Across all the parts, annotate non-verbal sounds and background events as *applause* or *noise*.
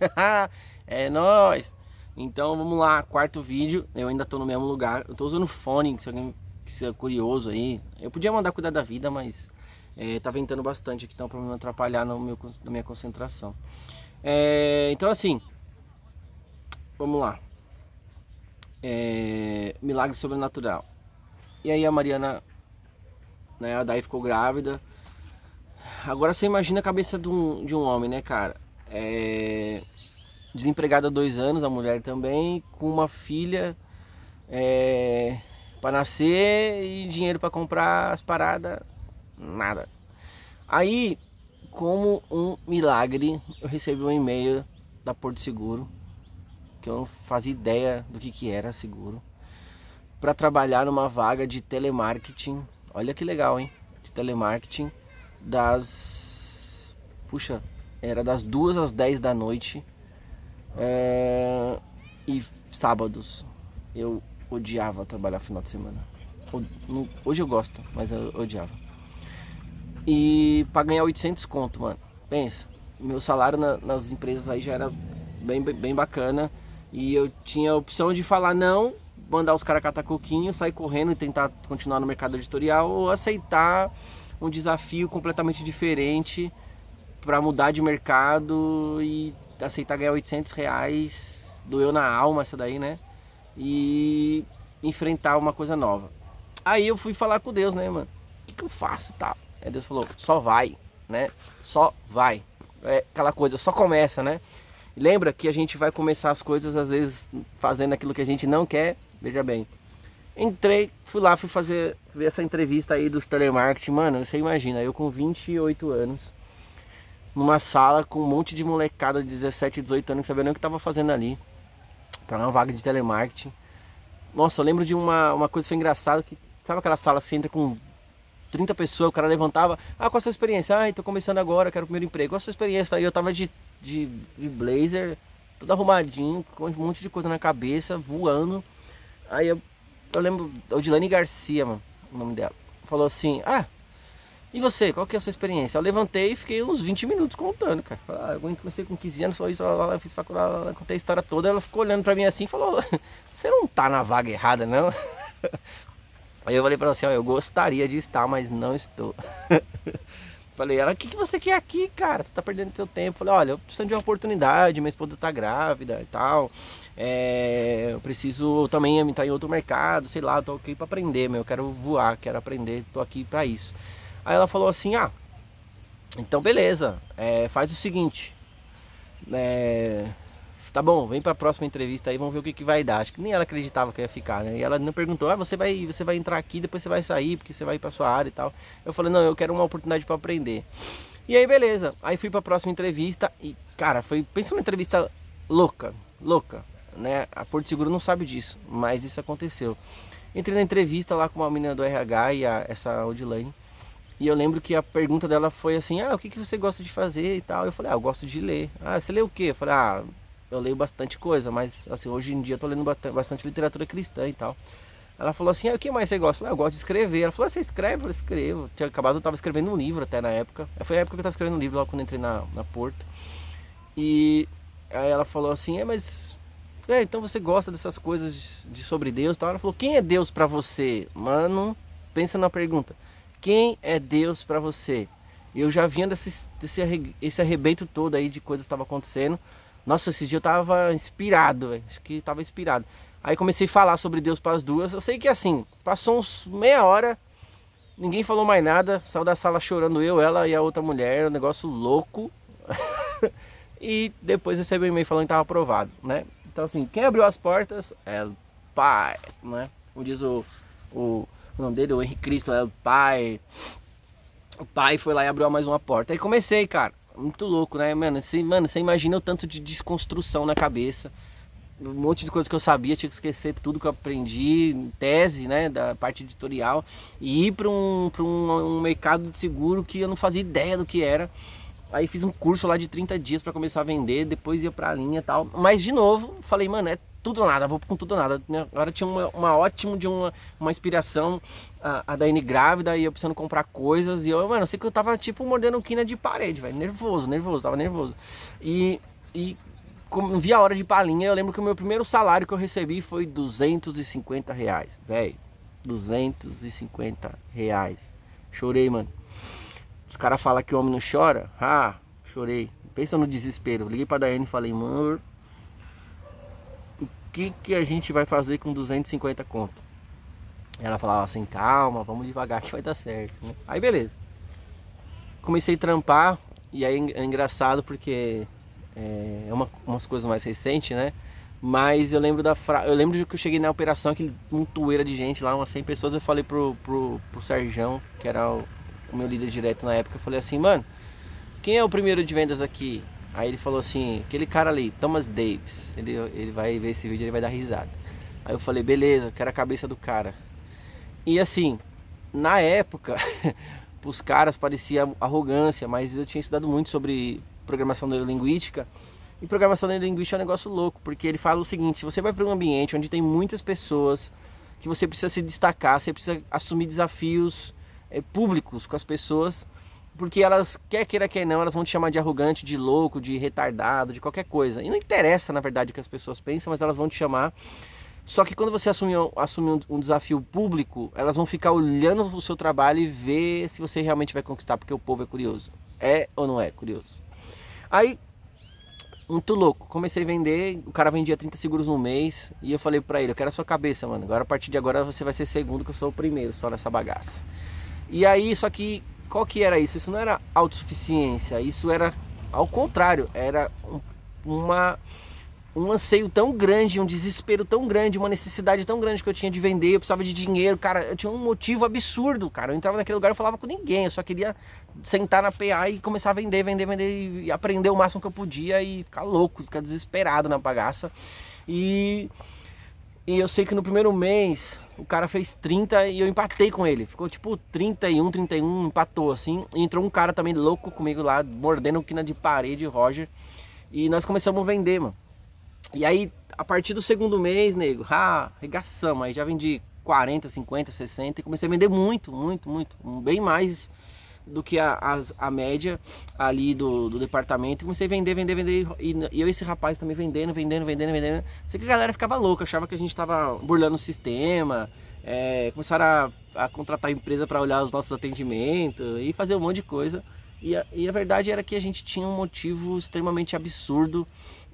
*laughs* é nóis! Então vamos lá, quarto vídeo. Eu ainda tô no mesmo lugar. Eu tô usando fone, se alguém quiser curioso aí. Eu podia mandar cuidar da vida, mas é, tá ventando bastante aqui, então pra não atrapalhar no meu, na minha concentração. É, então assim, vamos lá. É, milagre sobrenatural. E aí a Mariana, né, a Daí ficou grávida. Agora você imagina a cabeça de um, de um homem, né, cara? É, desempregada há dois anos, a mulher também, com uma filha é, para nascer e dinheiro para comprar as paradas, nada. Aí, como um milagre, eu recebi um e-mail da Porto Seguro, que eu não fazia ideia do que, que era seguro, para trabalhar numa vaga de telemarketing. Olha que legal, hein? De telemarketing das. Puxa, era das duas às 10 da noite é... E sábados eu odiava trabalhar final de semana. Hoje eu gosto, mas eu odiava. E para ganhar 800 conto, mano. Pensa, meu salário na, nas empresas aí já era bem, bem bacana. E eu tinha a opção de falar não, mandar os caras catar coquinho, sair correndo e tentar continuar no mercado editorial ou aceitar um desafio completamente diferente para mudar de mercado e aceitar ganhar 800 reais, doeu na alma essa daí, né? E enfrentar uma coisa nova. Aí eu fui falar com Deus, né, mano? O que, que eu faço e tal? Aí Deus falou, só vai, né? Só vai. É aquela coisa, só começa, né? Lembra que a gente vai começar as coisas às vezes fazendo aquilo que a gente não quer. Veja bem. Entrei, fui lá, fui fazer ver essa entrevista aí dos telemarketing. Mano, você imagina, eu com 28 anos, numa sala com um monte de molecada de 17, 18 anos que sabia nem o que estava fazendo ali. Para uma vaga de telemarketing. Nossa, eu lembro de uma, uma coisa que foi engraçada, que sabe aquela sala que você entra com 30 pessoas, o cara levantava, ah, qual a sua experiência? Ah, tô começando agora, quero o primeiro emprego. Qual a sua experiência? Aí eu tava de, de, de blazer, todo arrumadinho, com um monte de coisa na cabeça, voando. Aí eu, eu lembro, o Dilane Garcia, mano, o nome dela, falou assim, ah, e você, qual que é a sua experiência? Eu levantei e fiquei uns 20 minutos contando, cara. Ah, eu comecei com 15 anos, só isso, lá, fiz faculdade, lá, contei a história toda. Ela ficou olhando pra mim assim e falou: *laughs* Você não tá na vaga errada, não? *laughs* Aí eu falei pra ela assim: ó, Eu gostaria de estar, mas não estou. *laughs* Falei, ela, o que, que você quer aqui, cara? Tu tá perdendo seu tempo. Falei, olha, eu preciso de uma oportunidade, minha esposa tá grávida e tal. É, eu preciso também entrar em outro mercado, sei lá, tô aqui pra aprender, meu. Eu quero voar, quero aprender, tô aqui pra isso. Aí ela falou assim, ah, então beleza, é, faz o seguinte, é, tá bom, vem para a próxima entrevista aí, vamos ver o que, que vai dar. Acho que nem ela acreditava que ia ficar, né? E ela não perguntou, ah, você vai, você vai entrar aqui, depois você vai sair, porque você vai para sua área e tal. Eu falei, não, eu quero uma oportunidade para aprender. E aí beleza, aí fui para a próxima entrevista e, cara, foi, pensa uma entrevista louca, louca, né? A Porto Seguro não sabe disso, mas isso aconteceu. Entrei na entrevista lá com uma menina do RH e a, essa Odilane. E eu lembro que a pergunta dela foi assim: Ah, o que, que você gosta de fazer e tal? Eu falei: Ah, eu gosto de ler. Ah, você lê o quê? Eu falei: Ah, eu leio bastante coisa, mas assim, hoje em dia eu tô lendo bastante literatura cristã e tal. Ela falou assim: ah, o que mais você gosta? Eu, falei, ah, eu gosto de escrever. Ela falou: ah, você escreve? Eu falei: escrevo. Tinha acabado, eu tava escrevendo um livro até na época. Foi a época que eu tava escrevendo um livro, lá quando entrei na, na Porto. E aí ela falou assim: é, mas. É, então você gosta dessas coisas de, sobre Deus e tal? Ela falou: quem é Deus para você? Mano, pensa na pergunta. Quem é Deus para você? Eu já vinha desse, desse esse arrebento todo aí de coisas que estavam acontecendo. Nossa, esse dia eu tava inspirado, véio. acho que tava inspirado. Aí comecei a falar sobre Deus para as duas. Eu sei que assim, passou uns meia hora, ninguém falou mais nada, saiu da sala chorando eu, ela e a outra mulher, um negócio louco. *laughs* e depois recebi um e-mail falando que estava aprovado, né? Então assim, quem abriu as portas é o pai, né? Como diz o, o o nome dele, o Henrique Cristo, é o pai. O pai foi lá e abriu mais uma porta. Aí comecei, cara. Muito louco, né, mano? Você, mano, você imagina o tanto de desconstrução na cabeça. Um monte de coisa que eu sabia, tinha que esquecer tudo que eu aprendi, tese, né, da parte editorial, e ir para um, um, um mercado de seguro que eu não fazia ideia do que era. Aí fiz um curso lá de 30 dias para começar a vender, depois ia pra linha e tal. Mas de novo, falei, mano, é tudo ou nada, vou com tudo ou nada. Agora tinha uma, uma ótima de uma, uma inspiração, a, a grávida e eu precisando comprar coisas. E eu, mano, eu sei que eu tava tipo mordendo quina de parede, velho. Nervoso, nervoso, tava nervoso. E, e não vi a hora de palinha. Eu lembro que o meu primeiro salário que eu recebi foi 250 reais. Velho, 250 reais. Chorei, mano. Os caras falam que o homem não chora. Ah, chorei. Pensa no desespero. Liguei pra Daiane e falei, mano, que, que a gente vai fazer com 250 conto? Ela falava assim, calma, vamos devagar que vai dar certo. Né? Aí beleza. Comecei a trampar e aí é engraçado porque é uma, umas coisas mais recentes, né? Mas eu lembro da fra... eu lembro que eu cheguei na operação, aquele montoeira de gente lá, umas 100 pessoas, eu falei pro, pro, pro Serjão, que era o, o meu líder direto na época, eu falei assim, mano, quem é o primeiro de vendas aqui? Aí ele falou assim, aquele cara ali, Thomas Davis, ele, ele vai ver esse vídeo, ele vai dar risada. Aí eu falei, beleza, quero a cabeça do cara. E assim, na época, *laughs* os caras parecia arrogância, mas eu tinha estudado muito sobre programação neurolinguística. E programação neurolinguística é um negócio louco, porque ele fala o seguinte: se você vai para um ambiente onde tem muitas pessoas, que você precisa se destacar, você precisa assumir desafios é, públicos com as pessoas, porque elas, quer queira, quer não, elas vão te chamar de arrogante, de louco, de retardado, de qualquer coisa. E não interessa, na verdade, o que as pessoas pensam, mas elas vão te chamar. Só que quando você assume, um desafio público, elas vão ficar olhando o seu trabalho e ver se você realmente vai conquistar, porque o povo é curioso. É ou não é curioso? Aí, muito louco, comecei a vender, o cara vendia 30 seguros no mês e eu falei pra ele, eu quero a sua cabeça, mano. Agora a partir de agora você vai ser segundo, que eu sou o primeiro só nessa bagaça. E aí, só que qual que era isso? Isso não era autossuficiência, isso era ao contrário, era uma um anseio tão grande, um desespero tão grande, uma necessidade tão grande que eu tinha de vender, eu precisava de dinheiro, cara, eu tinha um motivo absurdo, cara. Eu entrava naquele lugar e falava com ninguém, eu só queria sentar na PA e começar a vender, vender, vender e aprender o máximo que eu podia e ficar louco, ficar desesperado na bagaça. E e eu sei que no primeiro mês o cara fez 30 e eu empatei com ele. Ficou tipo 31, 31, empatou assim. E entrou um cara também louco comigo lá, mordendo quina de parede, Roger. E nós começamos a vender, mano. E aí, a partir do segundo mês, nego, ah, regaçamos. Aí já vendi 40, 50, 60 e comecei a vender muito, muito, muito. Bem mais do que a, a, a média ali do, do departamento. Comecei a vender, vender, vender. E, e eu e esse rapaz também vendendo, vendendo, vendendo, vendendo. Sei que a galera ficava louca, achava que a gente tava burlando o sistema. É, começaram a, a contratar empresa para olhar os nossos atendimentos e fazer um monte de coisa. E a, e a verdade era que a gente tinha um motivo extremamente absurdo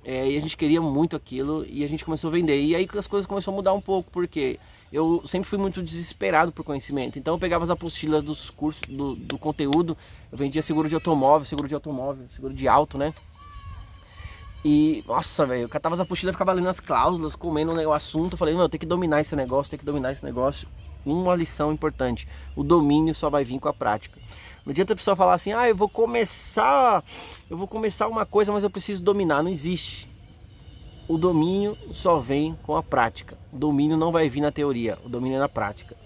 é, e a gente queria muito aquilo e a gente começou a vender. E aí as coisas começaram a mudar um pouco, porque eu sempre fui muito desesperado por conhecimento. Então eu pegava as apostilas dos cursos, do, do conteúdo, eu vendia seguro de automóvel, seguro de automóvel, seguro de auto, né? E, nossa, velho, eu catava as apostilas, ficava lendo as cláusulas, comendo o assunto. Eu falei, não, eu tenho que dominar esse negócio, tem que dominar esse negócio. Uma lição importante: o domínio só vai vir com a prática. Não adianta a pessoa falar assim, ah, eu vou começar, eu vou começar uma coisa, mas eu preciso dominar. Não existe. O domínio só vem com a prática. O domínio não vai vir na teoria, o domínio é na prática.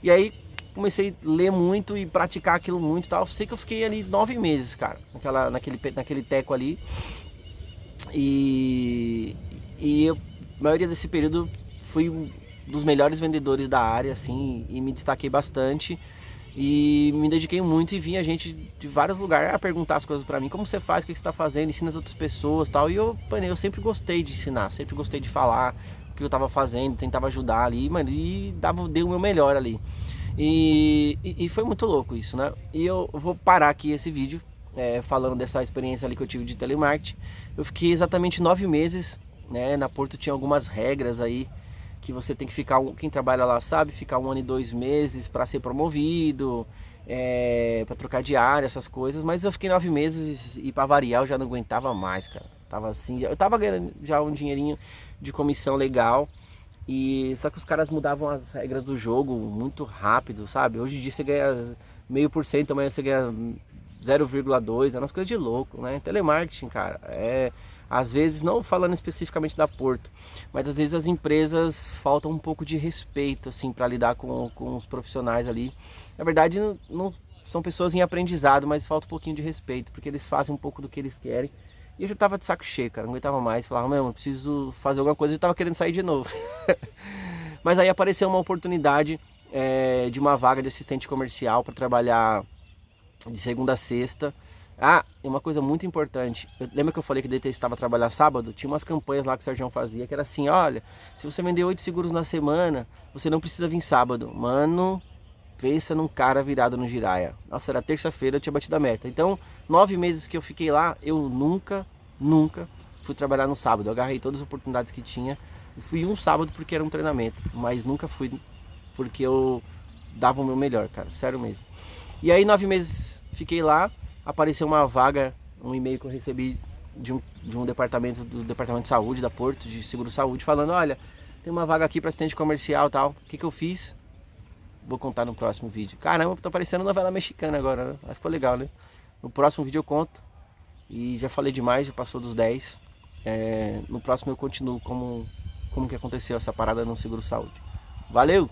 E aí comecei a ler muito e praticar aquilo muito tal. Sei que eu fiquei ali nove meses, cara, naquela, naquele, naquele teco ali. E, e eu, a maioria desse período fui dos melhores vendedores da área, assim, e me destaquei bastante. E me dediquei muito e vinha gente de vários lugares a perguntar as coisas para mim, como você faz, o que você está fazendo, ensina as outras pessoas tal. E eu, mano, eu sempre gostei de ensinar, sempre gostei de falar o que eu estava fazendo, tentava ajudar ali, mano, e dava, dei o meu melhor ali. E, e, e, foi muito louco isso, né? E eu vou parar aqui esse vídeo é, falando dessa experiência ali que eu tive de telemarketing. Eu fiquei exatamente nove meses, né? Na Porto tinha algumas regras aí que você tem que ficar, quem trabalha lá sabe, ficar um ano e dois meses para ser promovido, é, para trocar de área, essas coisas. Mas eu fiquei nove meses e para variar eu já não aguentava mais, cara. Tava assim, eu tava ganhando já um dinheirinho de comissão legal. E só que os caras mudavam as regras do jogo muito rápido, sabe? Hoje em dia você ganha meio por cento, amanhã você ganha 0,2, é umas coisas de louco, né? Telemarketing, cara, é às vezes, não falando especificamente da Porto, mas às vezes as empresas faltam um pouco de respeito assim para lidar com, com os profissionais ali. Na verdade, não, são pessoas em aprendizado, mas falta um pouquinho de respeito, porque eles fazem um pouco do que eles querem. E eu já tava de saco cheio, cara, não aguentava mais. Falava, meu, preciso fazer alguma coisa e tava querendo sair de novo. *laughs* mas aí apareceu uma oportunidade é, de uma vaga de assistente comercial para trabalhar de segunda a sexta Ah, e uma coisa muito importante. Eu, lembra que eu falei que detestava trabalhar sábado? Tinha umas campanhas lá que o Sérgio fazia que era assim: olha, se você vender oito seguros na semana, você não precisa vir sábado. Mano, pensa num cara virado no giraia. Nossa, era terça-feira, eu tinha batido a meta. Então, nove meses que eu fiquei lá, eu nunca, nunca fui trabalhar no sábado. Eu agarrei todas as oportunidades que tinha. Eu fui um sábado porque era um treinamento, mas nunca fui porque eu dava o meu melhor, cara, sério mesmo. E aí, nove meses fiquei lá apareceu uma vaga, um e-mail que eu recebi de um, de um departamento do departamento de saúde da Porto, de seguro saúde, falando, olha, tem uma vaga aqui para assistente comercial tal. O que, que eu fiz? Vou contar no próximo vídeo. Caramba, tô parecendo novela mexicana agora, né? Ficou legal, né? No próximo vídeo eu conto. E já falei demais, já passou dos 10. É, no próximo eu continuo como, como que aconteceu essa parada no seguro saúde. Valeu!